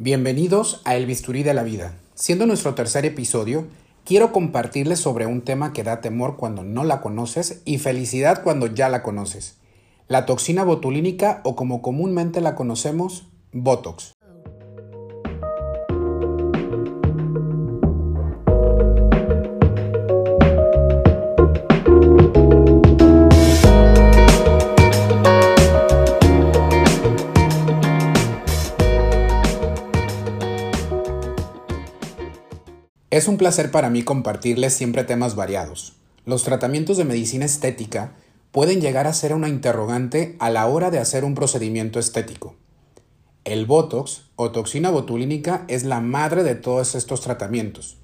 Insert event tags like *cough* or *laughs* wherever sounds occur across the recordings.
Bienvenidos a El Bisturí de la Vida. Siendo nuestro tercer episodio, quiero compartirles sobre un tema que da temor cuando no la conoces y felicidad cuando ya la conoces. La toxina botulínica o como comúnmente la conocemos, Botox. Es un placer para mí compartirles siempre temas variados. Los tratamientos de medicina estética pueden llegar a ser una interrogante a la hora de hacer un procedimiento estético. El Botox o toxina botulínica es la madre de todos estos tratamientos.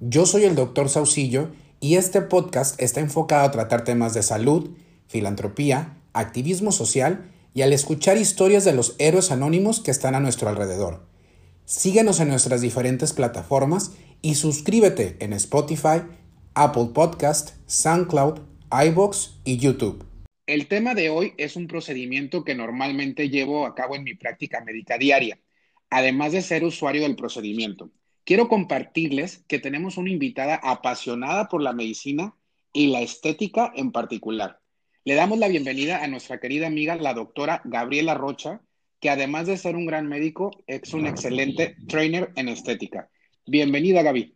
Yo soy el doctor Saucillo y este podcast está enfocado a tratar temas de salud, filantropía, activismo social y al escuchar historias de los héroes anónimos que están a nuestro alrededor. Síguenos en nuestras diferentes plataformas y suscríbete en Spotify, Apple Podcast, SoundCloud, iBox y YouTube. El tema de hoy es un procedimiento que normalmente llevo a cabo en mi práctica médica diaria, además de ser usuario del procedimiento. Quiero compartirles que tenemos una invitada apasionada por la medicina y la estética en particular. Le damos la bienvenida a nuestra querida amiga, la doctora Gabriela Rocha, que además de ser un gran médico, es un excelente trainer en estética. Bienvenida, Gaby.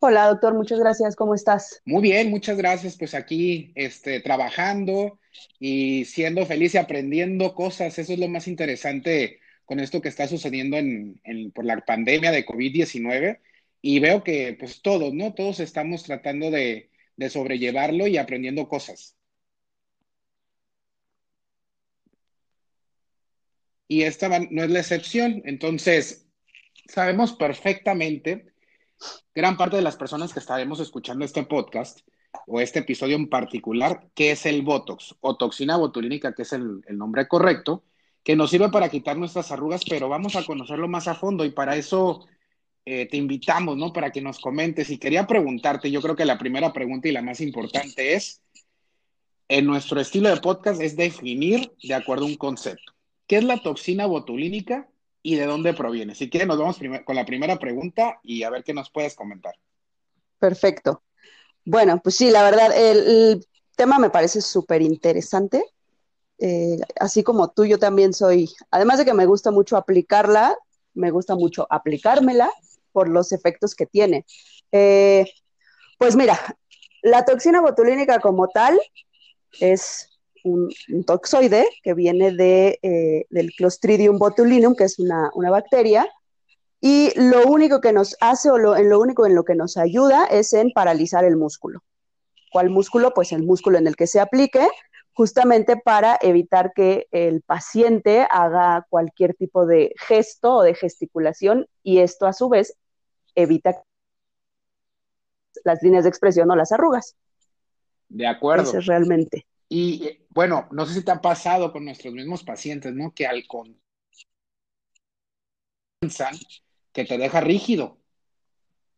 Hola, doctor, muchas gracias. ¿Cómo estás? Muy bien, muchas gracias. Pues aquí, este, trabajando y siendo feliz y aprendiendo cosas. Eso es lo más interesante con esto que está sucediendo en, por la pandemia de COVID-19. Y veo que, pues, todos, ¿no? Todos estamos tratando de, de sobrellevarlo y aprendiendo cosas. Y esta no es la excepción. Entonces, sabemos perfectamente, gran parte de las personas que estaremos escuchando este podcast o este episodio en particular, qué es el Botox o toxina botulínica, que es el, nombre correcto, que nos sirve para quitar nuestras arrugas, pero vamos a conocerlo más a fondo y para eso eh, te invitamos, ¿no? Para que nos comentes. Y quería preguntarte, yo creo que la primera pregunta y la más importante es, en nuestro estilo de podcast es definir de acuerdo a un concepto. ¿Qué es la toxina botulínica y de dónde proviene. Si quieres, nos vamos con la primera pregunta y a ver qué nos puedes comentar. Perfecto. Bueno, pues sí, la verdad, el, tema me parece súper interesante. Eh, así como tú, yo también soy, además de que me gusta mucho aplicarla, me gusta mucho aplicármela por los efectos que tiene. Eh, pues mira, la toxina botulínica como tal es un, toxoide que viene de, eh, del Clostridium botulinum, que es una, bacteria, y lo único que nos hace o lo, en lo único en lo que nos ayuda es en paralizar el músculo. ¿Cuál músculo? Pues el músculo en el que se aplique, justamente para evitar que el paciente haga cualquier tipo de gesto o de gesticulación y esto a su vez evita las líneas de expresión o las arrugas. De acuerdo. Eso es realmente. Y eh, bueno, no sé si te ha pasado con nuestros mismos pacientes, ¿no? Que al con que te deja rígido.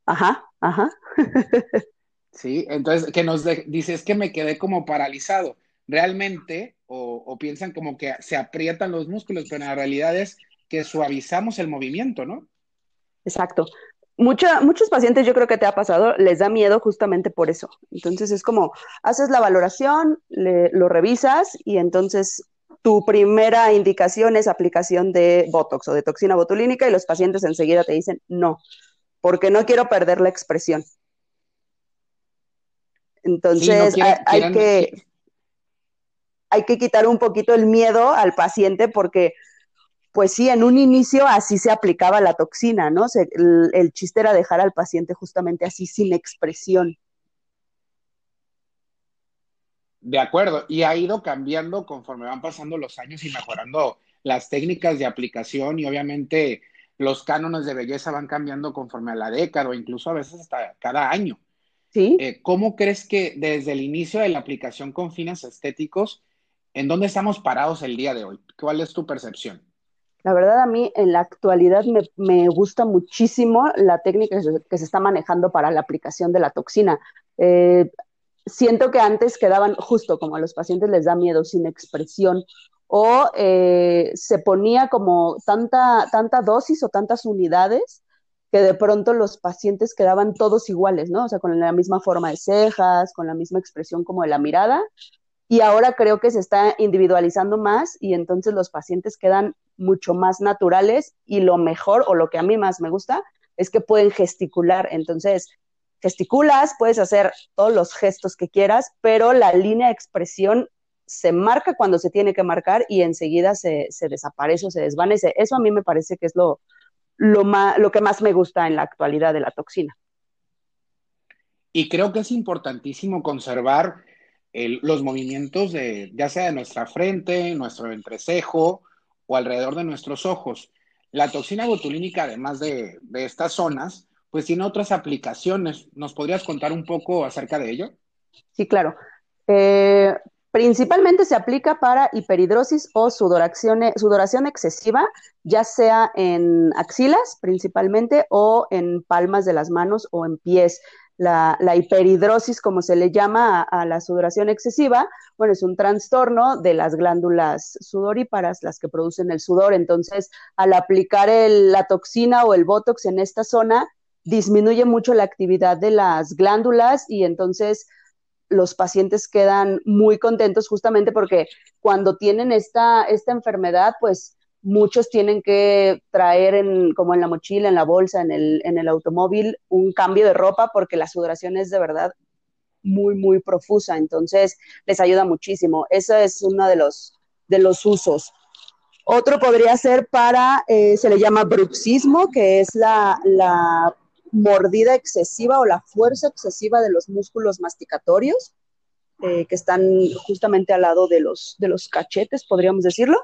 Ajá, ajá. *laughs* sí, entonces que nos dice, es que me quedé como paralizado. Realmente, o, o piensan como que se aprietan los músculos, pero en la realidad es que suavizamos el movimiento, ¿no? Exacto muchos pacientes, yo creo que te ha pasado, les da miedo justamente por eso. Entonces es como, haces la valoración, lo revisas y entonces tu primera indicación es aplicación de Botox o de toxina botulínica y los pacientes enseguida te dicen no, porque no quiero perder la expresión. Entonces hay, que, hay que quitar un poquito el miedo al paciente porque pues sí, en un inicio así se aplicaba la toxina, ¿no? el, chiste era dejar al paciente justamente así sin expresión. De acuerdo, y ha ido cambiando conforme van pasando los años y mejorando las técnicas de aplicación y obviamente los cánones de belleza van cambiando conforme a la década o incluso a veces hasta cada año. Sí. Eh, ¿Cómo crees que desde el inicio de la aplicación con fines estéticos, en dónde estamos parados el día de hoy? ¿Cuál es tu percepción? La verdad a mí en la actualidad me, gusta muchísimo la técnica que se, está manejando para la aplicación de la toxina. Eh, siento que antes quedaban justo como a los pacientes les da miedo, sin expresión o eh, se ponía como tanta, tanta dosis o tantas unidades que de pronto los pacientes quedaban todos iguales, ¿no? O sea, con la misma forma de cejas, con la misma expresión como de la mirada. Y ahora creo que se está individualizando más y entonces los pacientes quedan mucho más naturales y lo mejor o lo que a mí más me gusta es que pueden gesticular. Entonces, gesticulas, puedes hacer todos los gestos que quieras, pero la línea de expresión se marca cuando se tiene que marcar y enseguida se, desaparece o se desvanece. Eso a mí me parece que es lo, lo, lo que más me gusta en la actualidad de la toxina. Y creo que es importantísimo conservar los movimientos de, ya sea de nuestra frente, nuestro entrecejo o alrededor de nuestros ojos. La toxina botulínica, además de, estas zonas, pues tiene otras aplicaciones. ¿Nos podrías contar un poco acerca de ello? Sí, claro. Eh, Principalmente se aplica para hiperhidrosis o sudoración excesiva, ya sea en axilas principalmente o en palmas de las manos o en pies. La, hiperhidrosis, como se le llama a, la sudoración excesiva, bueno, es un trastorno de las glándulas sudoríparas, las que producen el sudor. Entonces, al aplicar la toxina o el botox en esta zona, disminuye mucho la actividad de las glándulas y entonces los pacientes quedan muy contentos justamente porque cuando tienen esta, esta enfermedad, pues muchos tienen que traer en, como en la mochila, en la bolsa, en el, en el automóvil, un cambio de ropa porque la sudoración es de verdad muy, muy profusa. Entonces, les ayuda muchísimo. Ese es uno de los, de los usos. Otro podría ser para, eh, se le llama bruxismo, que es la, la mordida excesiva o la fuerza excesiva de los músculos masticatorios, eh, que están justamente al lado de los, de los cachetes, podríamos decirlo.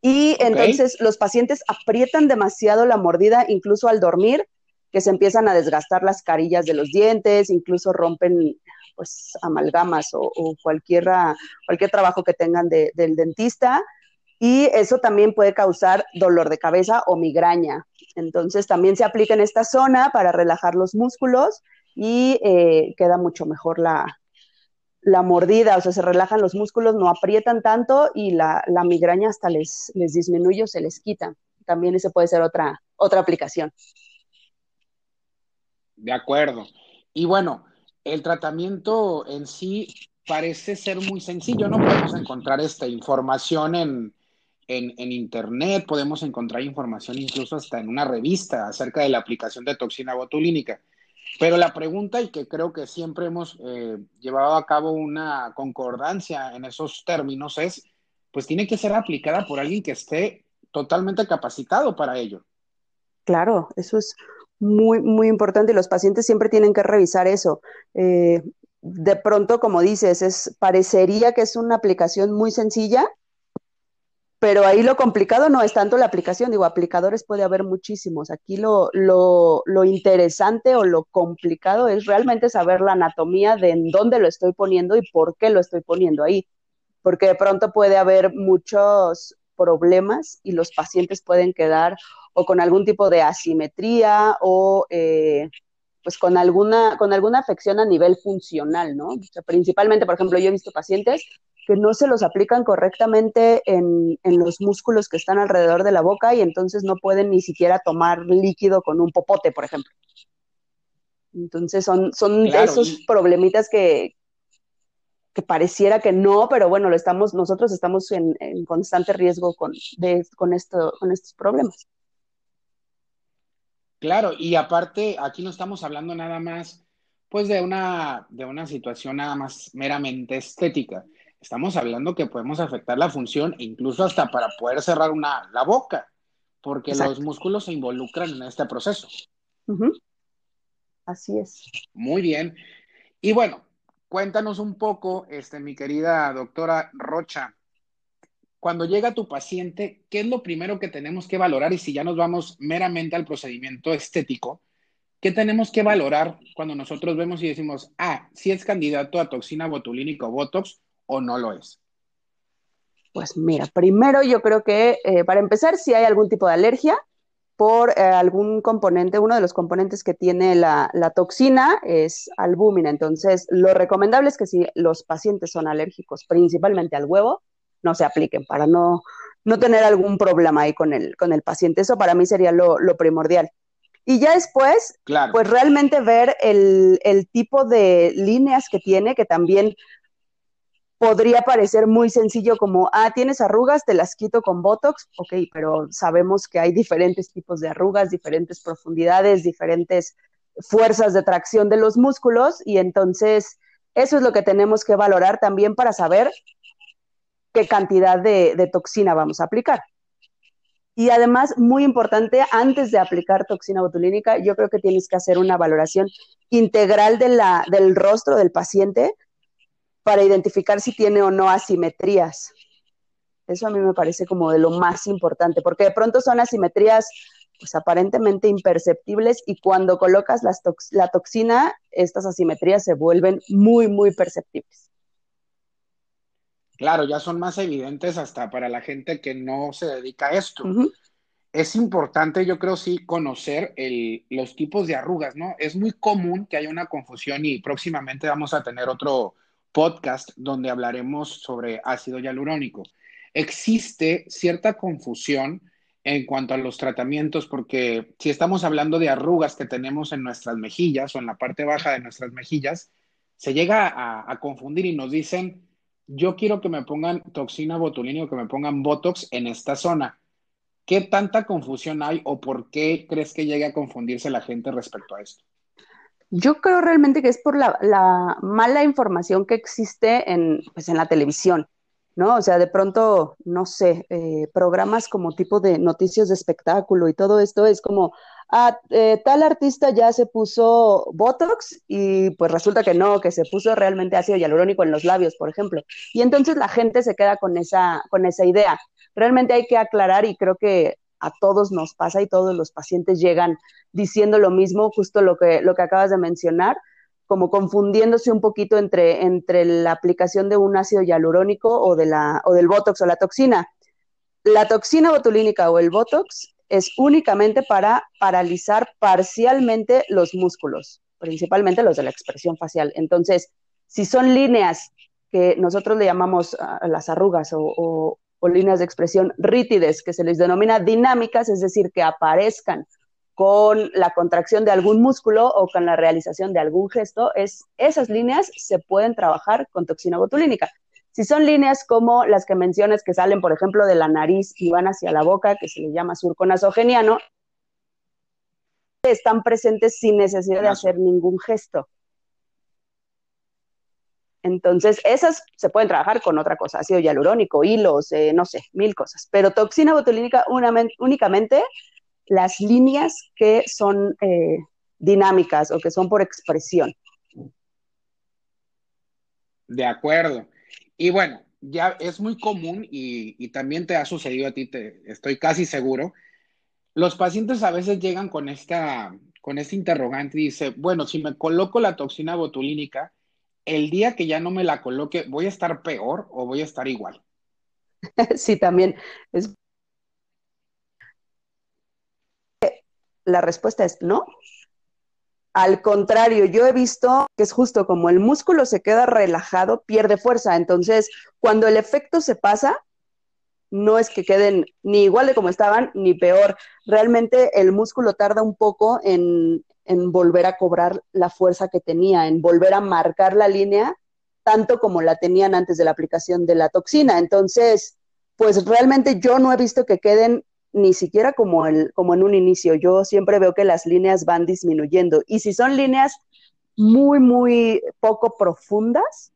Y entonces los pacientes aprietan demasiado la mordida, incluso al dormir, que se empiezan a desgastar las carillas de los dientes, incluso rompen pues amalgamas o, cualquier, cualquier trabajo que tengan del dentista. Y eso también puede causar dolor de cabeza o migraña. Entonces también se aplica en esta zona para relajar los músculos y eh, queda mucho mejor la, mordida, o sea, se relajan los músculos, no aprietan tanto y la, migraña hasta les, les disminuye o se les quita. También ese puede ser otra, otra aplicación. De acuerdo. Y bueno, el tratamiento en sí parece ser muy sencillo, ¿no? Podemos encontrar esta información en, en, Internet, podemos encontrar información incluso hasta en una revista acerca de la aplicación de toxina botulínica. Pero la pregunta, y que creo que siempre hemos eh, llevado a cabo una concordancia en esos términos, es, pues tiene que ser aplicada por alguien que esté totalmente capacitado para ello. Claro, eso es muy, muy importante y los pacientes siempre tienen que revisar eso. Eh, de pronto, como dices, es, parecería que es una aplicación muy sencilla, pero ahí lo complicado no es tanto la aplicación, digo, aplicadores puede haber muchísimos. Aquí lo, lo, lo, interesante o lo complicado es realmente saber la anatomía de en dónde lo estoy poniendo y por qué lo estoy poniendo ahí, porque de pronto puede haber muchos problemas y los pacientes pueden quedar o con algún tipo de asimetría o eh, pues con alguna, con alguna afección a nivel funcional, ¿no? O sea, principalmente, por ejemplo, yo he visto pacientes que no se los aplican correctamente en, los músculos que están alrededor de la boca y entonces no pueden ni siquiera tomar líquido con un popote, por ejemplo. Entonces son, son esos problemitas que, que pareciera que no, pero bueno, lo estamos, nosotros estamos en, constante riesgo con, con, esto, con estos problemas. Claro, y aparte, aquí no estamos hablando nada más, pues, de una, de una situación nada más meramente estética estamos hablando que podemos afectar la función incluso hasta para poder cerrar una, la boca, porque los músculos se involucran en este proceso. Así es. Muy bien. Y bueno, cuéntanos un poco, este, mi querida doctora Rocha, cuando llega tu paciente, ¿qué es lo primero que tenemos que valorar? Y si ya nos vamos meramente al procedimiento estético, ¿qué tenemos que valorar cuando nosotros vemos y decimos, ah, si es candidato a toxina botulínica o botox, o no lo es? Pues mira, primero yo creo que eh, para empezar, si hay algún tipo de alergia por eh, algún componente, uno de los componentes que tiene la, toxina es albúmina. Entonces, lo recomendable es que si los pacientes son alérgicos principalmente al huevo, no se apliquen, para no, no tener algún problema ahí con el, con el paciente. Eso para mí sería lo, primordial. Y ya después, pues realmente ver el, el, tipo de líneas que tiene, que también podría parecer muy sencillo como, ah, tienes arrugas, te las quito con Botox, ok, pero sabemos que hay diferentes tipos de arrugas, diferentes profundidades, diferentes fuerzas de tracción de los músculos y entonces eso es lo que tenemos que valorar también para saber qué cantidad de, toxina vamos a aplicar. Y además, muy importante, antes de aplicar toxina botulínica, yo creo que tienes que hacer una valoración integral de la, del rostro del paciente para identificar si tiene o no asimetrías. Eso a mí me parece como de lo más importante, porque de pronto son asimetrías pues aparentemente imperceptibles y cuando colocas la toxina, estas asimetrías se vuelven muy, muy perceptibles. Claro, ya son más evidentes hasta para la gente que no se dedica a esto. Es importante, yo creo, sí, conocer los tipos de arrugas, ¿no? Es muy común que haya una confusión y próximamente vamos a tener otro podcast donde hablaremos sobre ácido hialurónico. Existe cierta confusión en cuanto a los tratamientos, porque si estamos hablando de arrugas que tenemos en nuestras mejillas o en la parte baja de nuestras mejillas, se llega a, confundir y nos dicen yo quiero que me pongan toxina botulínica o que me pongan Botox en esta zona. ¿Qué tanta confusión hay o por qué crees que llegue a confundirse la gente respecto a esto? Yo creo realmente que es por la, mala información que existe en, pues, en la televisión, ¿no? O sea, de pronto, no sé, eh, programas como tipo de noticias de espectáculo y todo esto es como, ah, eh, tal artista ya se puso Botox y pues resulta que no, que se puso realmente ácido hialurónico en los labios, por ejemplo. Y entonces la gente se queda con esa, con esa idea. Realmente hay que aclarar y creo que a todos nos pasa y todos los pacientes llegan diciendo lo mismo, justo lo que, lo que acabas de mencionar, como confundiéndose un poquito entre, entre la aplicación de un ácido hialurónico o, de la, o del Botox o la toxina. La toxina botulínica o el Botox es únicamente para paralizar parcialmente los músculos, principalmente los de la expresión facial. Entonces, si son líneas que nosotros le llamamos las arrugas o, líneas de expresión rítides, que se les denomina dinámicas, es decir, que aparezcan con la contracción de algún músculo o con la realización de algún gesto, es, esas líneas se pueden trabajar con toxina botulínica. Si son líneas como las que mencionas que salen, por ejemplo, de la nariz y van hacia la boca, que se le llama surco nasogeniano, están presentes sin necesidad de hacer ningún gesto. Entonces, esas se pueden trabajar con otra cosa, ácido hialurónico, hilos, eh, no sé, mil cosas. Pero toxina botulínica únicamente las líneas que son eh, dinámicas o que son por expresión. De acuerdo. Y bueno, ya es muy común y, también te ha sucedido a ti, te, estoy casi seguro. Los pacientes a veces llegan con esta, con este interrogante y dice, bueno, si me coloco la toxina botulínica, el día que ya no me la coloque, ¿voy a estar peor o voy a estar igual? *laughs* Sí, también. Es... La respuesta es no. Al contrario, yo he visto que es justo como el músculo se queda relajado, pierde fuerza. Entonces, cuando el efecto se pasa, no es que queden ni igual de como estaban, ni peor. Realmente el músculo tarda un poco en, en volver a cobrar la fuerza que tenía, en volver a marcar la línea, tanto como la tenían antes de la aplicación de la toxina. Entonces, pues realmente yo no he visto que queden ni siquiera como, el, como en un inicio. Yo siempre veo que las líneas van disminuyendo. Y si son líneas muy, muy poco profundas,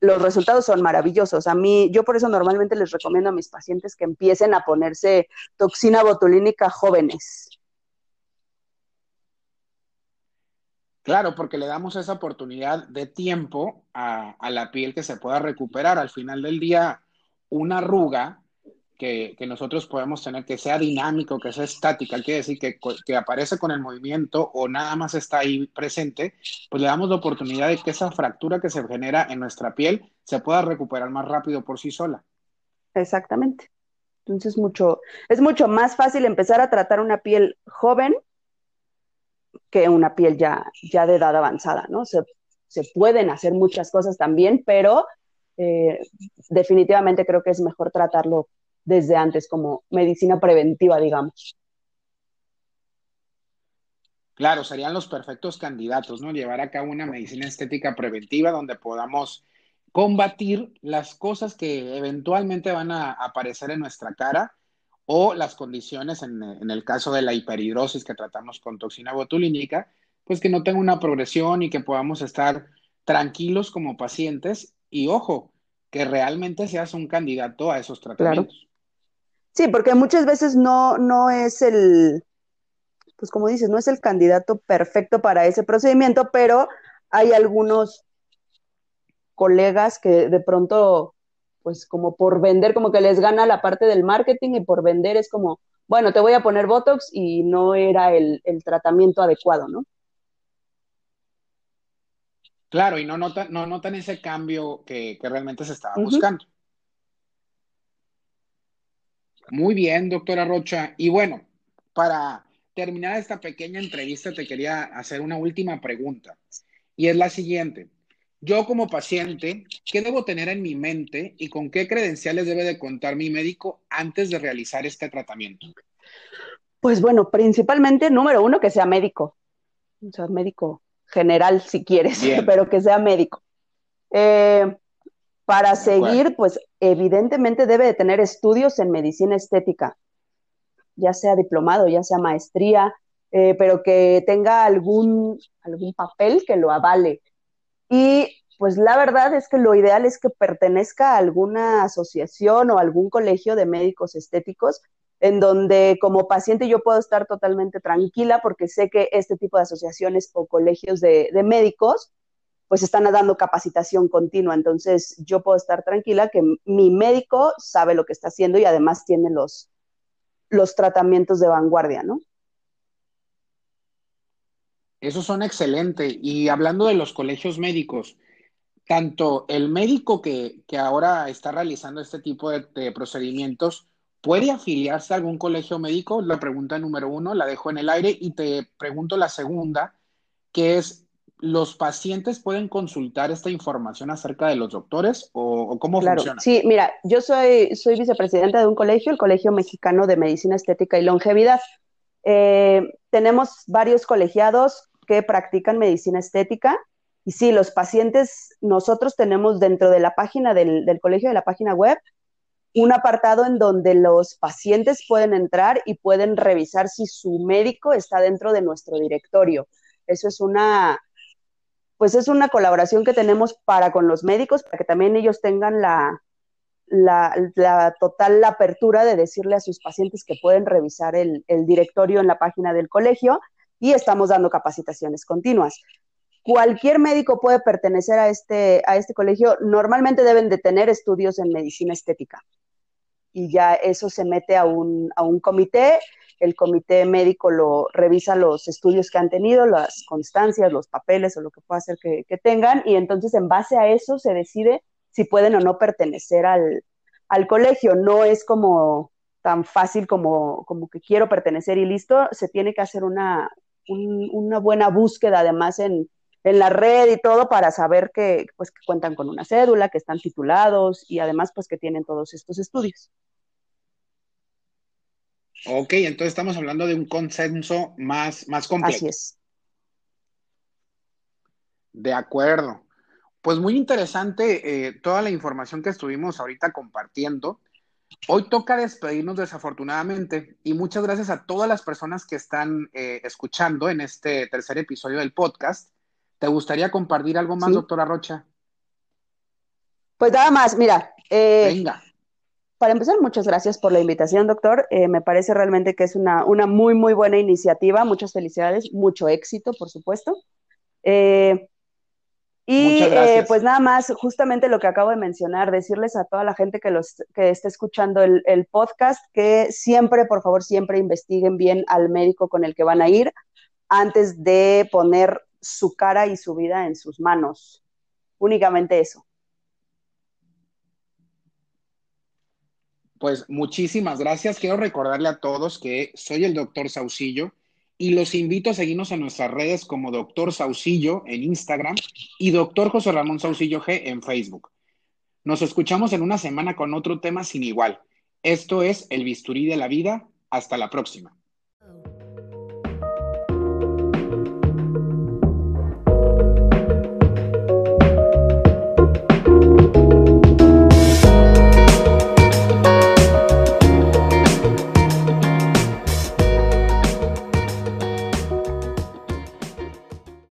los resultados son maravillosos. A mí, yo por eso normalmente les recomiendo a mis pacientes que empiecen a ponerse toxina botulínica jóvenes. Claro, porque le damos esa oportunidad de tiempo a, a la piel que se pueda recuperar. Al final del día, una arruga que, nosotros podemos tener, que sea dinámico, que sea estática, quiere decir que, que, aparece con el movimiento o nada más está ahí presente, pues le damos la oportunidad de que esa fractura que se genera en nuestra piel se pueda recuperar más rápido por sí sola. Exactamente. Entonces mucho, es mucho más fácil empezar a tratar una piel joven que una piel ya, ya de edad avanzada, ¿no? Se, pueden hacer muchas cosas también, pero eh, definitivamente creo que es mejor tratarlo desde antes como medicina preventiva, digamos. Claro, serían los perfectos candidatos, ¿no? Llevar a cabo una medicina estética preventiva donde podamos combatir las cosas que eventualmente van a aparecer en nuestra cara o las condiciones, en, el caso de la hiperhidrosis que tratamos con toxina botulínica, pues que no tenga una progresión y que podamos estar tranquilos como pacientes y ojo, que realmente seas un candidato a esos tratamientos. Sí, porque muchas veces no, no es el, pues como dices, no es el candidato perfecto para ese procedimiento, pero hay algunos colegas que de pronto, pues como por vender, como que les gana la parte del marketing y por vender es como, bueno, te voy a poner Botox y no era el, tratamiento adecuado, ¿no? Claro, y no notan, no notan ese cambio que, realmente se estaba buscando. Muy bien, doctora Rocha. Y bueno, para terminar esta pequeña entrevista, te quería hacer una última pregunta. Y es la siguiente. Yo como paciente, ¿qué debo tener en mi mente y con qué credenciales debe de contar mi médico antes de realizar este tratamiento? Pues bueno, principalmente, número uno, que sea médico. O sea, médico general si quieres, *laughs* pero que sea médico. Eh, para seguir, pues evidentemente debe de tener estudios en medicina estética, ya sea diplomado, ya sea maestría, eh, pero que tenga algún, algún papel que lo avale. Y pues la verdad es que lo ideal es que pertenezca a alguna asociación o algún colegio de médicos estéticos en donde como paciente yo puedo estar totalmente tranquila porque sé que este tipo de asociaciones o colegios de, médicos pues están dando capacitación continua. Entonces yo puedo estar tranquila que mi médico sabe lo que está haciendo y además tiene los, los tratamientos de vanguardia, ¿no? Esos son excelentes. Y hablando de los colegios médicos, tanto el médico que, ahora está realizando este tipo de, procedimientos puede afiliarse a algún colegio médico. La pregunta número uno la dejo en el aire y te pregunto la segunda, que es, ¿los pacientes pueden consultar esta información acerca de los doctores o, cómo claro, funciona? Sí, mira, yo soy, soy vicepresidenta de un colegio, el Colegio Mexicano de Medicina Estética y Longevidad. Eh, tenemos varios colegiados que practican medicina estética. Y sí, los pacientes, nosotros tenemos dentro de la página del, colegio, de la página web, un apartado en donde los pacientes pueden entrar y pueden revisar si su médico está dentro de nuestro directorio. Eso es una, pues es una colaboración que tenemos para con los médicos, para que también ellos tengan la, la, total apertura de decirle a sus pacientes que pueden revisar el, el directorio en la página del colegio y estamos dando capacitaciones continuas. Cualquier médico puede pertenecer a este, a este colegio. Normalmente deben de tener estudios en medicina estética. Y ya eso se mete a un, a un comité. El comité médico lo revisa los estudios que han tenido, las constancias, los papeles o lo que pueda ser que, tengan. Y entonces en base a eso se decide si pueden o no pertenecer al, colegio. No es como tan fácil como, como que quiero pertenecer y listo. Se tiene que hacer una, una buena búsqueda además en, la red y todo para saber que, pues, que cuentan con una cédula, que están titulados y además pues que tienen todos estos estudios. Ok, entonces estamos hablando de un consenso más, más completo. Así es. De acuerdo. Pues muy interesante eh, toda la información que estuvimos ahorita compartiendo. Hoy toca despedirnos desafortunadamente y muchas gracias a todas las personas que están eh, escuchando en este tercer episodio del podcast. ¿Te gustaría compartir algo más, doctora Rocha? Pues nada más, mira. Eh, Venga. Para empezar, muchas gracias por la invitación, doctor. Eh, me parece realmente que es una, una, muy, muy buena iniciativa. Muchas felicidades, mucho éxito, por supuesto. Y eh, pues nada más, justamente lo que acabo de mencionar, decirles a toda la gente que, los, que esté escuchando el, podcast que siempre, por favor, siempre investiguen bien al médico con el que van a ir antes de poner su cara y su vida en sus manos. Únicamente eso. Pues muchísimas gracias. Quiero recordarle a todos que soy el doctor Saucillo y los invito a seguirnos en nuestras redes como Doctor Saucillo en Instagram y Doctor José Ramón Saucillo G en Facebook. Nos escuchamos en una semana con otro tema sin igual. Esto es El Bisturí de la Vida. Hasta la próxima.